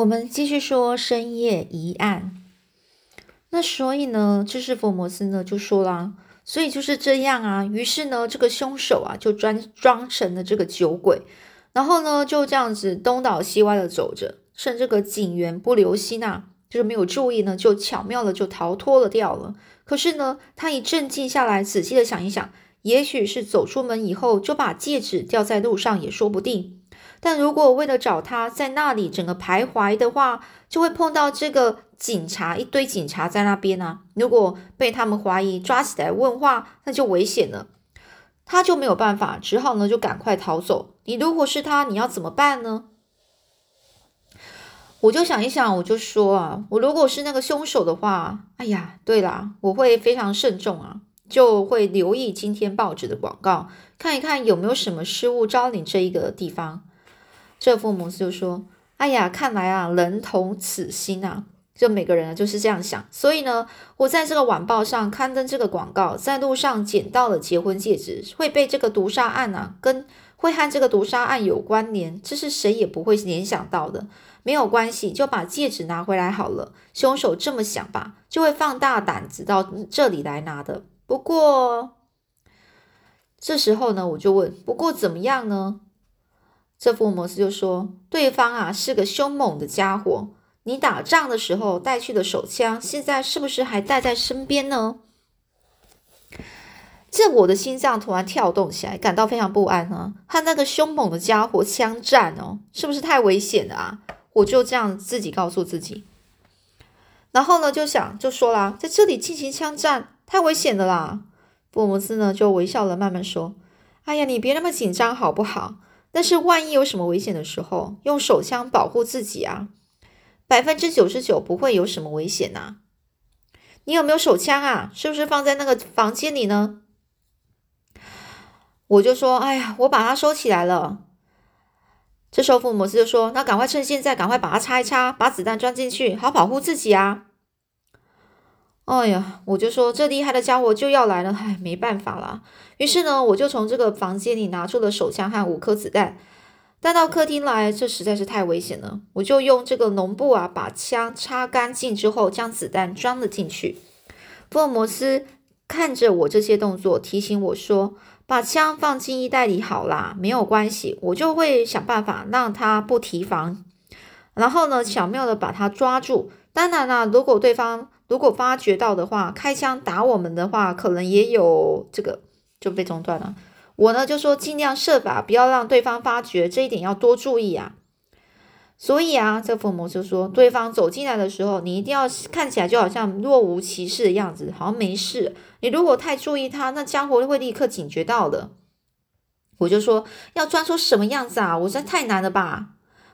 我们继续说深夜疑案。那所以呢，这是福摩斯呢就说啦，所以就是这样啊。于是呢，这个凶手啊就装装成了这个酒鬼，然后呢就这样子东倒西歪的走着，趁这个警员不留心啊，就是没有注意呢，就巧妙的就逃脱了掉了。可是呢，他一镇静下来，仔细的想一想，也许是走出门以后就把戒指掉在路上也说不定。但如果为了找他在那里整个徘徊的话，就会碰到这个警察一堆警察在那边啊。如果被他们怀疑抓起来问话，那就危险了。他就没有办法，只好呢就赶快逃走。你如果是他，你要怎么办呢？我就想一想，我就说啊，我如果是那个凶手的话，哎呀，对啦，我会非常慎重啊，就会留意今天报纸的广告，看一看有没有什么失物招领这一个地方。这父母就说：“哎呀，看来啊，人同此心啊，就每个人就是这样想。所以呢，我在这个晚报上刊登这个广告，在路上捡到了结婚戒指，会被这个毒杀案啊，跟会和这个毒杀案有关联，这是谁也不会联想到的。没有关系，就把戒指拿回来好了。凶手这么想吧，就会放大胆子到这里来拿的。不过这时候呢，我就问：不过怎么样呢？”这福尔摩斯就说：“对方啊是个凶猛的家伙，你打仗的时候带去的手枪，现在是不是还带在身边呢？”这我的心脏突然跳动起来，感到非常不安啊！和那个凶猛的家伙枪战哦，是不是太危险了啊？我就这样自己告诉自己。然后呢，就想就说啦，在这里进行枪战太危险了啦。福尔摩斯呢就微笑了，慢慢说：“哎呀，你别那么紧张好不好？”但是万一有什么危险的时候，用手枪保护自己啊，百分之九十九不会有什么危险呐。你有没有手枪啊？是不是放在那个房间里呢？我就说，哎呀，我把它收起来了。这时候福尔摩斯就说，那赶快趁现在，赶快把它插一插，把子弹装进去，好保护自己啊。哎呀，我就说这厉害的家伙就要来了，唉，没办法了。于是呢，我就从这个房间里拿出了手枪和五颗子弹，带到客厅来。这实在是太危险了，我就用这个脓布啊，把枪擦干净之后，将子弹装了进去。福尔摩斯看着我这些动作，提醒我说：“把枪放进衣袋里好啦，没有关系，我就会想办法让他不提防。然后呢，巧妙的把他抓住。当然啦，如果对方……”如果发觉到的话，开枪打我们的话，可能也有这个就被中断了。我呢就说尽量设法不要让对方发觉，这一点要多注意啊。所以啊，这福尔摩斯说，对方走进来的时候，你一定要看起来就好像若无其事的样子，好像没事。你如果太注意他，那家伙会立刻警觉到的。我就说要装出什么样子啊？我实在太难了吧？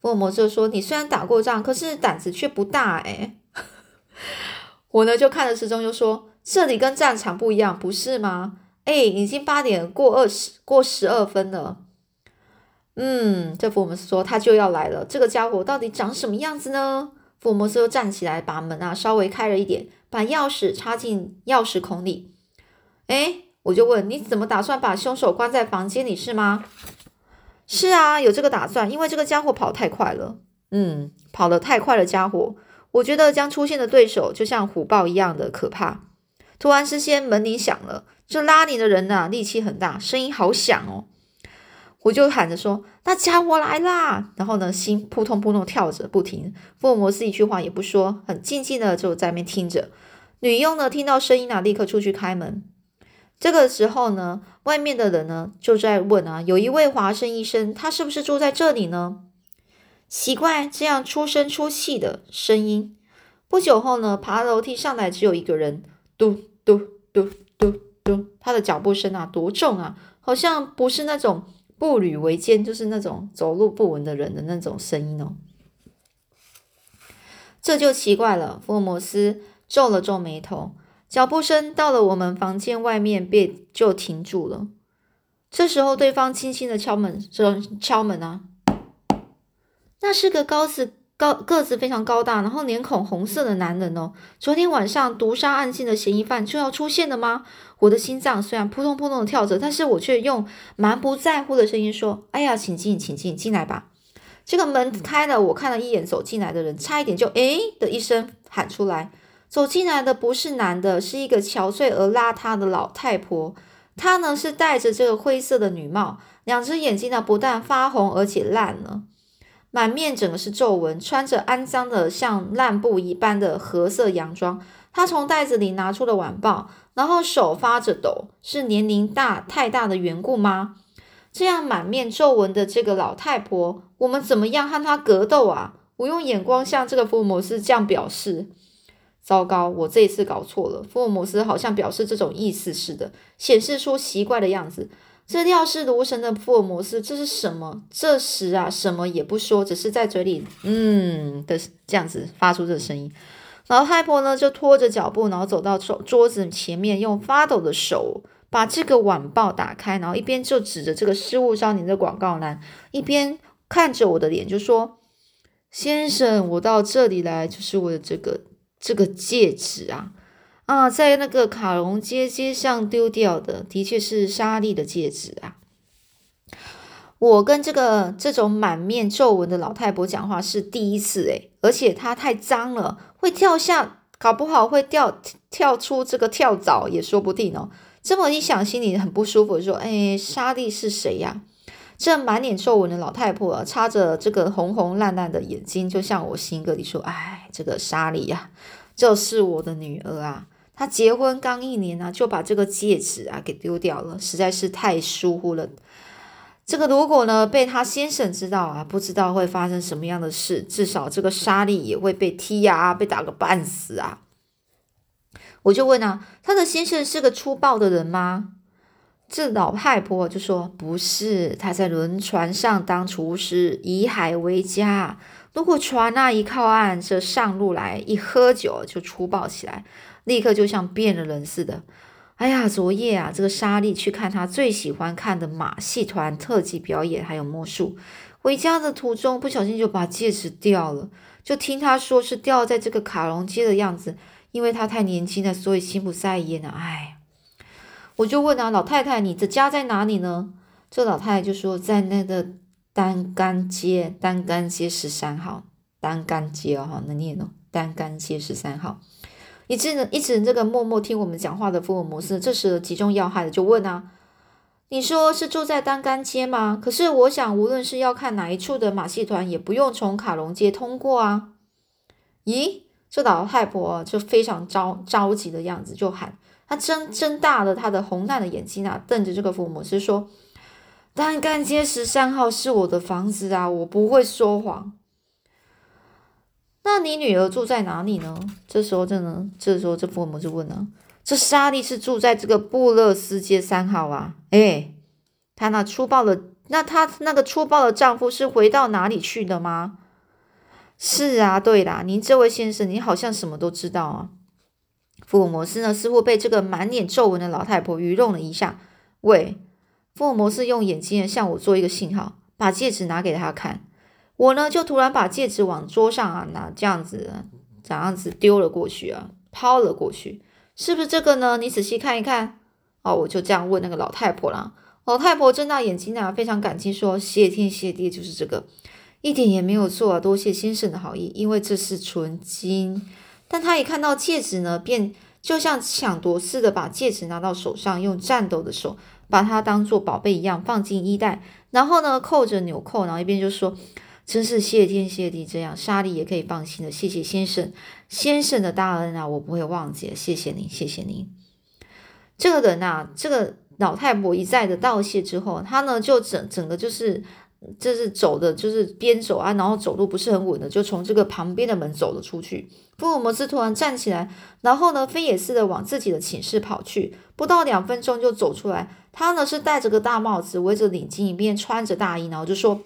福尔摩斯说，你虽然打过仗，可是胆子却不大诶。我呢就看着时钟，就说：“这里跟战场不一样，不是吗？”哎，已经八点过二十，过十二分了。嗯，这福尔摩斯说他就要来了。这个家伙到底长什么样子呢？福尔摩斯又站起来，把门啊稍微开了一点，把钥匙插进钥匙孔里。哎，我就问你怎么打算把凶手关在房间里是吗？是啊，有这个打算，因为这个家伙跑太快了。嗯，跑得太快的家伙。我觉得将出现的对手就像虎豹一样的可怕。突然之间，门铃响了。这拉你的人呐，力气很大，声音好响哦。我就喊着说：“那家伙来啦！”然后呢，心扑通扑通跳着不停。福尔摩斯一句话也不说，很静静的就在那边听着。女佣呢，听到声音啊，立刻出去开门。这个时候呢，外面的人呢就在问啊：“有一位华生医生，他是不是住在这里呢？”奇怪，这样出声出气的声音。不久后呢，爬楼梯上来只有一个人，嘟嘟嘟嘟嘟，他的脚步声啊，多重啊，好像不是那种步履维艰，就是那种走路不稳的人的那种声音哦。这就奇怪了，福尔摩斯皱了皱眉头。脚步声到了我们房间外面，便就停住了。这时候，对方轻轻的敲门，说：“敲门啊。”那是个高子高个子非常高大，然后脸孔红色的男人哦。昨天晚上毒杀案件的嫌疑犯就要出现了吗？我的心脏虽然扑通扑通的跳着，但是我却用蛮不在乎的声音说：“哎呀，请进，请进，进来吧。”这个门开了，我看了一眼走进来的人，差一点就诶的一声喊出来。走进来的不是男的，是一个憔悴而邋遢的老太婆。她呢是戴着这个灰色的女帽，两只眼睛呢不但发红，而且烂了，满面整个是皱纹，穿着肮脏的像烂布一般的褐色洋装。他从袋子里拿出了晚报，然后手发着抖，是年龄大太大的缘故吗？这样满面皱纹的这个老太婆，我们怎么样和她格斗啊？我用眼光向这个福尔摩斯这样表示。糟糕，我这一次搞错了。福尔摩斯好像表示这种意思似的，显示出奇怪的样子。这料事如神的福尔摩斯，这是什么？这时啊，什么也不说，只是在嘴里嗯的这样子发出这个声音。老太婆呢，就拖着脚步，然后走到桌桌子前面，用发抖的手把这个晚报打开，然后一边就指着这个失物少年的广告栏，一边看着我的脸，就说：“先生，我到这里来就是为了这个。”这个戒指啊，啊，在那个卡隆街街上丢掉的，的确是莎莉的戒指啊。我跟这个这种满面皱纹的老太婆讲话是第一次诶，而且她太脏了，会跳下，搞不好会掉跳出这个跳蚤也说不定哦。这么一想，心里很不舒服，说：“哎，莎莉是谁呀？”这满脸皱纹的老太婆擦着这个红红烂烂的眼睛，就向我心歌里说：“哎，这个莎莉呀，就是我的女儿啊！她结婚刚一年啊，就把这个戒指啊给丢掉了，实在是太疏忽了。这个如果呢被她先生知道啊，不知道会发生什么样的事，至少这个莎莉也会被踢呀，被打个半死啊！”我就问啊，她的先生是个粗暴的人吗？这老太婆就说：“不是，他在轮船上当厨师，以海为家。如果船那一靠岸，这上路来一喝酒就粗暴起来，立刻就像变了人似的。哎呀，昨夜啊，这个莎莉去看他最喜欢看的马戏团特技表演，还有魔术。回家的途中，不小心就把戒指掉了。就听他说是掉在这个卡隆街的样子，因为他太年轻了，所以心不在焉啊。哎。”我就问啊，老太太，你的家在哪里呢？这老太太就说在那个单干街，单干街十三号，单干街哦，哈，能念哦，单干街十三号。一直呢，一直这个默默听我们讲话的福尔摩斯，这时集中要害的就问啊，你说是住在单干街吗？可是我想，无论是要看哪一处的马戏团，也不用从卡隆街通过啊。咦，这老太婆就非常着着急的样子，就喊。她睁睁大了她的红烂的眼睛啊，瞪着这个福尔摩斯说：“单干街十三号是我的房子啊，我不会说谎。”那你女儿住在哪里呢？这时候，这呢，这时候这福尔摩斯问呢：“这莎莉是住在这个布勒斯街三号啊？”哎，她那粗暴的，那她那个粗暴的丈夫是回到哪里去的吗？是啊，对啦，您这位先生，你好像什么都知道啊。福尔摩斯呢，似乎被这个满脸皱纹的老太婆愚弄了一下。喂，福尔摩斯用眼睛向我做一个信号，把戒指拿给他看。我呢，就突然把戒指往桌上啊拿，这样子，这样子丢了过去啊，抛了过去。是不是这个呢？你仔细看一看。哦，我就这样问那个老太婆了。老太婆睁大眼睛啊，非常感激说：“谢天谢地，就是这个，一点也没有错啊，多谢先生的好意，因为这是纯金。”但他一看到戒指呢，便就像抢夺似的把戒指拿到手上，用颤抖的手把它当做宝贝一样放进衣袋，然后呢扣着纽扣，然后一边就说：“真是谢天谢地，这样莎莉也可以放心的。谢谢先生，先生的大恩啊，我不会忘记。谢谢您，谢谢您。”这个人啊，这个老太婆一再的道谢之后，他呢就整整个就是。就是走的，就是边走啊，然后走路不是很稳的，就从这个旁边的门走了出去。福尔摩斯突然站起来，然后呢，飞也似的往自己的寝室跑去，不到两分钟就走出来。他呢是戴着个大帽子，围着领巾，一边穿着大衣，然后就说：“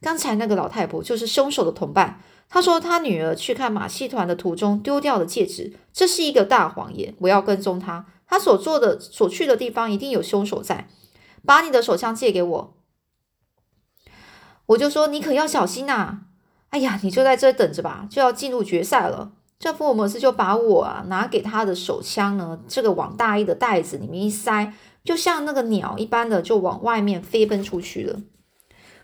刚才那个老太婆就是凶手的同伴。他说他女儿去看马戏团的途中丢掉了戒指，这是一个大谎言。我要跟踪他，他所做的、所去的地方一定有凶手在。把你的手枪借给我。”我就说你可要小心呐！哎呀，你就在这等着吧，就要进入决赛了。这福尔摩斯就把我啊拿给他的手枪呢，这个往大衣的袋子里面一塞，就像那个鸟一般的就往外面飞奔出去了。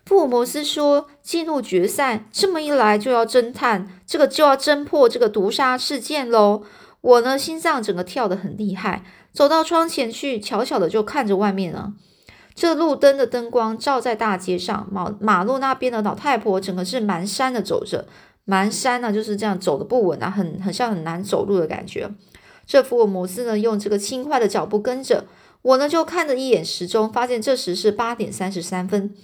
福尔摩斯说：“进入决赛，这么一来就要侦探，这个就要侦破这个毒杀事件喽。”我呢，心脏整个跳得很厉害，走到窗前去，悄悄的就看着外面了。这路灯的灯光照在大街上，马马路那边的老太婆整个是蹒跚的走着，蹒跚呢就是这样走的不稳啊，很很像很难走路的感觉。这福尔摩斯呢，用这个轻快的脚步跟着我呢，就看了一眼时钟，发现这时是八点三十三分。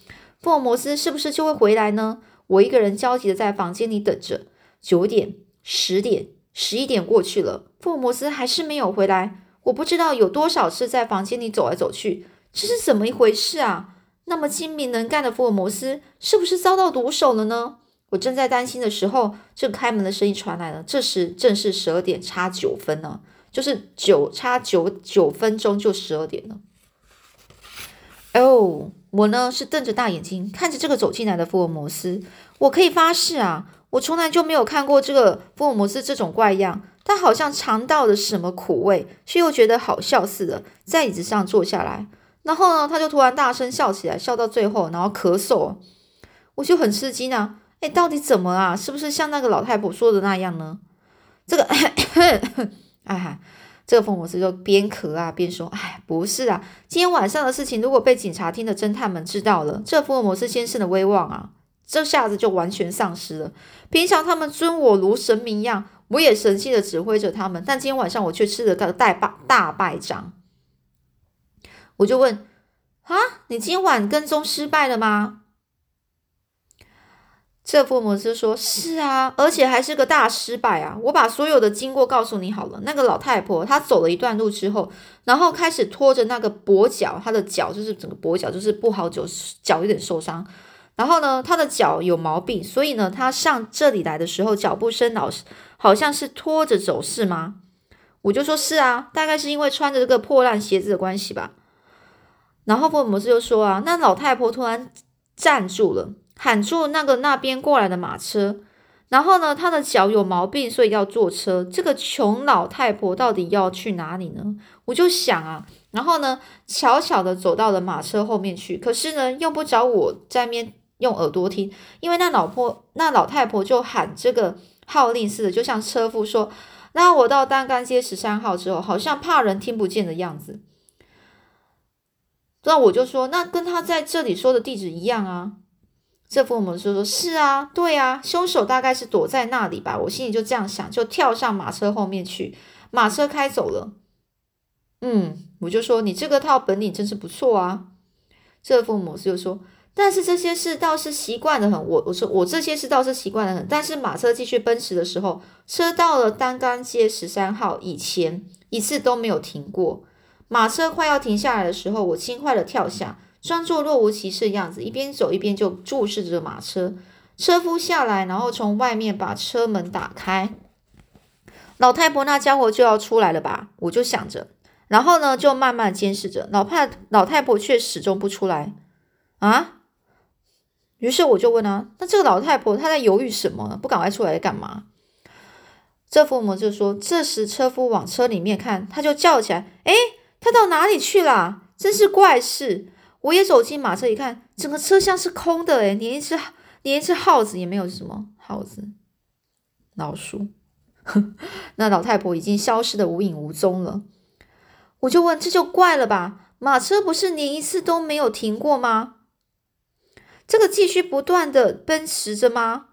福尔摩斯是不是就会回来呢？我一个人焦急的在房间里等着。九点、十点、十一点过去了，福尔摩斯还是没有回来。我不知道有多少次在房间里走来走去，这是怎么一回事啊？那么精明能干的福尔摩斯是不是遭到毒手了呢？我正在担心的时候，这开门的声音传来了。这时正是十二点差九分呢，就是九差九九分钟就十二点了。哦。我呢是瞪着大眼睛看着这个走进来的福尔摩斯，我可以发誓啊，我从来就没有看过这个福尔摩斯这种怪样。他好像尝到了什么苦味，却又觉得好笑似的，在椅子上坐下来。然后呢，他就突然大声笑起来，笑到最后，然后咳嗽。我就很吃惊啊，哎，到底怎么啊？是不是像那个老太婆说的那样呢？这个，哎。这个福尔摩斯就边咳啊边说：“哎，不是啊，今天晚上的事情如果被警察厅的侦探们知道了，这福尔摩斯先生的威望啊，这下子就完全丧失了。平常他们尊我如神明一样，我也神气的指挥着他们，但今天晚上我却吃了个大败大败仗。我就问：啊，你今晚跟踪失败了吗？”这福尔摩斯说：“是啊，而且还是个大失败啊！我把所有的经过告诉你好了。那个老太婆她走了一段路之后，然后开始拖着那个跛脚，她的脚就是整个跛脚，就是不好走，脚有点受伤。然后呢，她的脚有毛病，所以呢，她上这里来的时候脚步声老是好像是拖着走，是吗？我就说是啊，大概是因为穿着这个破烂鞋子的关系吧。然后福尔摩斯就说啊，那老太婆突然站住了。”喊住那个那边过来的马车，然后呢，他的脚有毛病，所以要坐车。这个穷老太婆到底要去哪里呢？我就想啊，然后呢，悄悄的走到了马车后面去。可是呢，用不着我在面用耳朵听，因为那老婆那老太婆就喊这个号令似的，就像车夫说：“那我到单干街十三号之后，好像怕人听不见的样子。”那我就说：“那跟他在这里说的地址一样啊。”这父母就说：“是啊，对啊，凶手大概是躲在那里吧。”我心里就这样想，就跳上马车后面去。马车开走了。嗯，我就说：“你这个套本领真是不错啊。”这父母就说：“但是这些事倒是习惯的很。”我我说：“我这些事倒是习惯的很。”但是马车继续奔驰的时候，车到了单干街十三号以前，一次都没有停过。马车快要停下来的时候，我轻快的跳下。装作若无其事的样子，一边走一边就注视着马车。车夫下来，然后从外面把车门打开。老太婆那家伙就要出来了吧？我就想着，然后呢，就慢慢监视着。老怕老太婆却始终不出来啊。于是我就问啊，那这个老太婆她在犹豫什么呢？不赶快出来干嘛？这父母就说，这时车夫往车里面看，他就叫起来：“哎，他到哪里去了？真是怪事！”我也走进马车一看，整个车厢是空的，诶连一只连一只耗子也没有。什么耗子？老鼠？那老太婆已经消失的无影无踪了。我就问，这就怪了吧？马车不是连一次都没有停过吗？这个继续不断的奔驰着吗？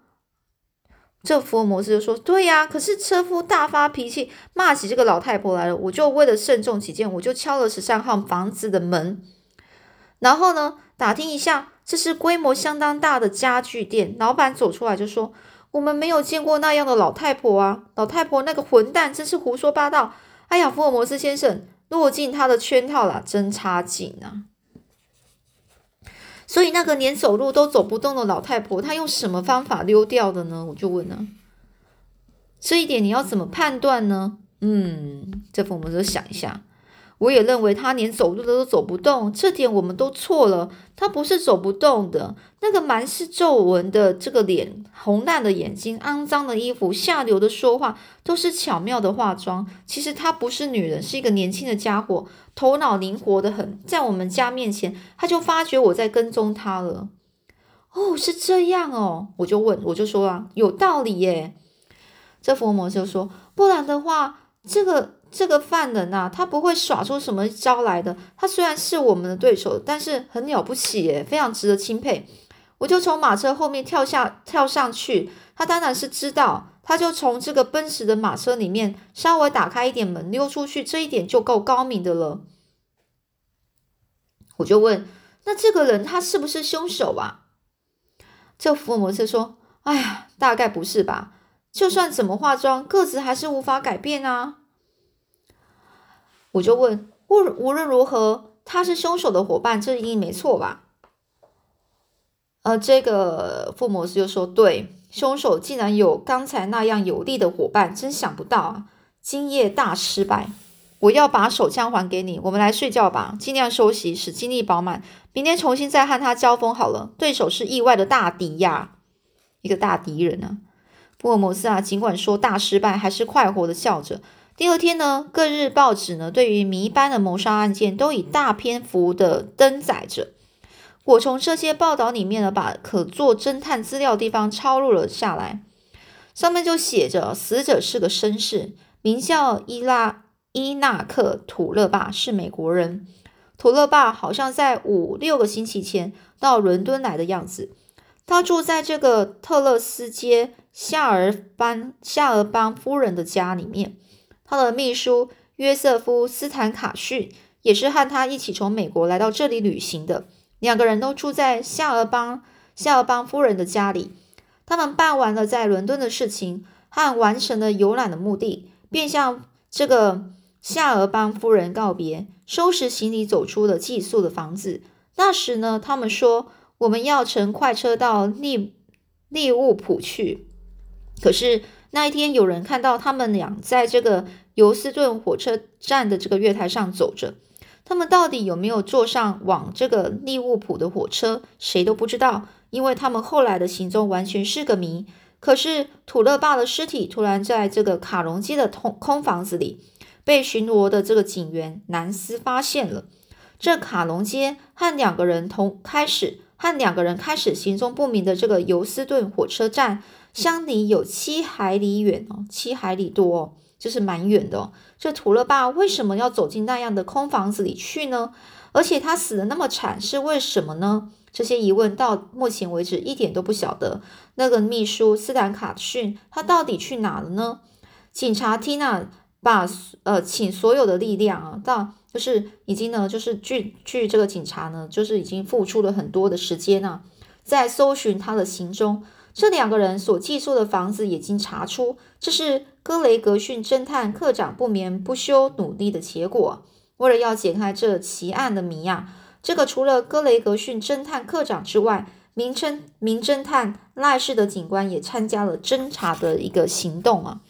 这福尔摩斯就说：“对呀，可是车夫大发脾气，骂起这个老太婆来了。我就为了慎重起见，我就敲了十三号房子的门。”然后呢，打听一下，这是规模相当大的家具店。老板走出来就说：“我们没有见过那样的老太婆啊！老太婆那个混蛋真是胡说八道！哎呀，福尔摩斯先生落进他的圈套了，真差劲啊！所以那个连走路都走不动的老太婆，她用什么方法溜掉的呢？我就问呢，这一点你要怎么判断呢？嗯，这福尔摩斯想一下。”我也认为他连走路的都走不动，这点我们都错了。他不是走不动的，那个满是皱纹的这个脸，红烂的眼睛，肮脏的衣服，下流的说话，都是巧妙的化妆。其实他不是女人，是一个年轻的家伙，头脑灵活的很。在我们家面前，他就发觉我在跟踪他了。哦，是这样哦，我就问，我就说啊，有道理耶。这佛魔就说，不然的话，这个这个犯人呐，他不会耍出什么招来的。他虽然是我们的对手，但是很了不起耶，非常值得钦佩。我就从马车后面跳下跳上去，他当然是知道，他就从这个奔驰的马车里面稍微打开一点门溜出去，这一点就够高明的了。我就问，那这个人他是不是凶手啊？这福尔摩斯说：“哎呀，大概不是吧？就算怎么化妆，个子还是无法改变啊。”我就问：“无无论如何，他是凶手的伙伴，这一定没错吧？”呃，这个福尔摩斯就说：“对，凶手竟然有刚才那样有力的伙伴，真想不到啊！今夜大失败。我要把手枪还给你，我们来睡觉吧，尽量休息，使精力饱满。”明天重新再和他交锋好了。对手是意外的大敌呀，一个大敌人呢。福尔摩斯啊，尽管说大失败，还是快活的笑着。第二天呢，各日报纸呢，对于谜般的谋杀案件都以大篇幅的登载着。我从这些报道里面呢，把可做侦探资料的地方抄录了下来。上面就写着，死者是个绅士，名叫伊拉伊纳克土勒巴，是美国人。土勒爸好像在五六个星期前到伦敦来的样子。他住在这个特勒斯街夏尔班夏尔邦夫人的家里面。他的秘书约瑟夫斯坦卡逊也是和他一起从美国来到这里旅行的。两个人都住在夏尔邦夏尔邦夫人的家里。他们办完了在伦敦的事情和完成了游览的目的，便向这个夏尔邦夫人告别。收拾行李，走出了寄宿的房子。那时呢，他们说我们要乘快车到利利物浦去。可是那一天，有人看到他们俩在这个尤斯顿火车站的这个月台上走着。他们到底有没有坐上往这个利物浦的火车，谁都不知道，因为他们后来的行踪完全是个谜。可是土勒爸的尸体突然在这个卡隆街的空空房子里。被巡逻的这个警员南斯发现了，这卡隆街和两个人同开始和两个人开始行踪不明的这个尤斯顿火车站相离有七海里远哦，七海里多哦，就是蛮远的哦。这图勒巴为什么要走进那样的空房子里去呢？而且他死的那么惨是为什么呢？这些疑问到目前为止一点都不晓得。那个秘书斯坦卡逊他到底去哪了呢？警察缇娜。把呃，请所有的力量啊，到就是已经呢，就是据据这个警察呢，就是已经付出了很多的时间啊，在搜寻他的行踪。这两个人所寄宿的房子已经查出，这是格雷格逊侦探科长不眠不休努力的结果。为了要解开这奇案的谜啊，这个除了格雷格逊侦探科长之外，名侦名侦探赖氏的警官也参加了侦查的一个行动啊。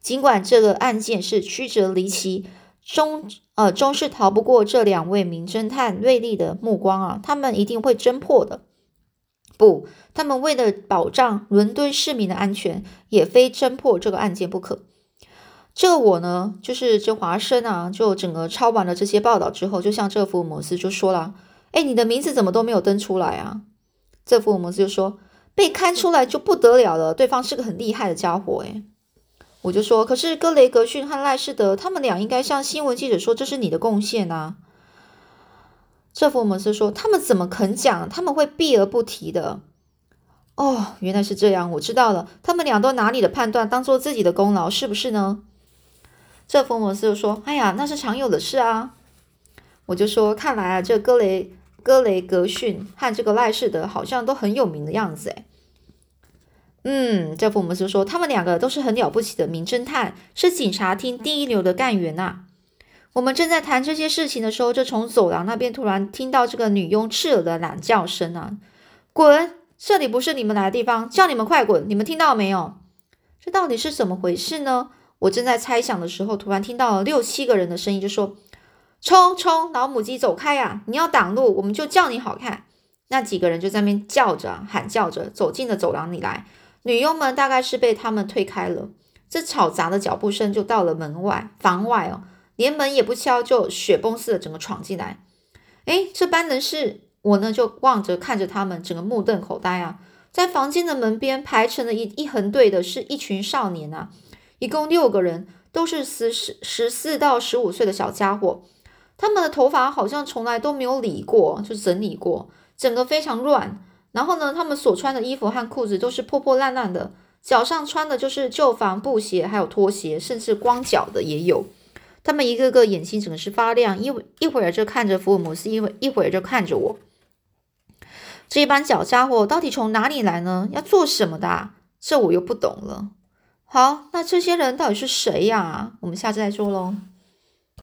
尽管这个案件是曲折离奇，终呃终是逃不过这两位名侦探锐利的目光啊！他们一定会侦破的。不，他们为了保障伦敦市民的安全，也非侦破这个案件不可。这我呢，就是这华生啊，就整个抄完了这些报道之后，就像这福尔摩斯就说了：“哎，你的名字怎么都没有登出来啊？”这福尔摩斯就说：“被看出来就不得了了，对方是个很厉害的家伙。”哎。我就说，可是格雷格逊和赖士德他们俩应该向新闻记者说这是你的贡献啊。这福尔摩斯说，他们怎么肯讲？他们会避而不提的。哦，原来是这样，我知道了。他们俩都拿你的判断当做自己的功劳，是不是呢？这福尔摩斯就说：“哎呀，那是常有的事啊。”我就说：“看来啊，这格雷格雷格逊和这个赖士德好像都很有名的样子，诶嗯，这福尔摩斯说，他们两个都是很了不起的名侦探，是警察厅第一流的干员呐。我们正在谈这些事情的时候，就从走廊那边突然听到这个女佣刺耳的懒叫声啊！滚！这里不是你们来的地方，叫你们快滚！你们听到没有？这到底是怎么回事呢？我正在猜想的时候，突然听到了六七个人的声音，就说：“冲冲，老母鸡，走开呀！你要挡路，我们就叫你好看。”那几个人就在那边叫着、喊叫着，走进了走廊里来。女佣们大概是被他们推开了，这吵杂的脚步声就到了门外房外哦，连门也不敲，就雪崩似的整个闯进来。哎，这班人是我呢就望着看着他们，整个目瞪口呆啊！在房间的门边排成了一一横队的，是一群少年啊，一共六个人，都是十十十四到十五岁的小家伙。他们的头发好像从来都没有理过，就整理过，整个非常乱。然后呢，他们所穿的衣服和裤子都是破破烂烂的，脚上穿的就是旧帆布鞋，还有拖鞋，甚至光脚的也有。他们一个个眼睛整是发亮，一一会儿就看着福尔摩斯，一会一会儿就看着我。这一帮小家伙到底从哪里来呢？要做什么的？这我又不懂了。好，那这些人到底是谁呀？我们下次再说喽。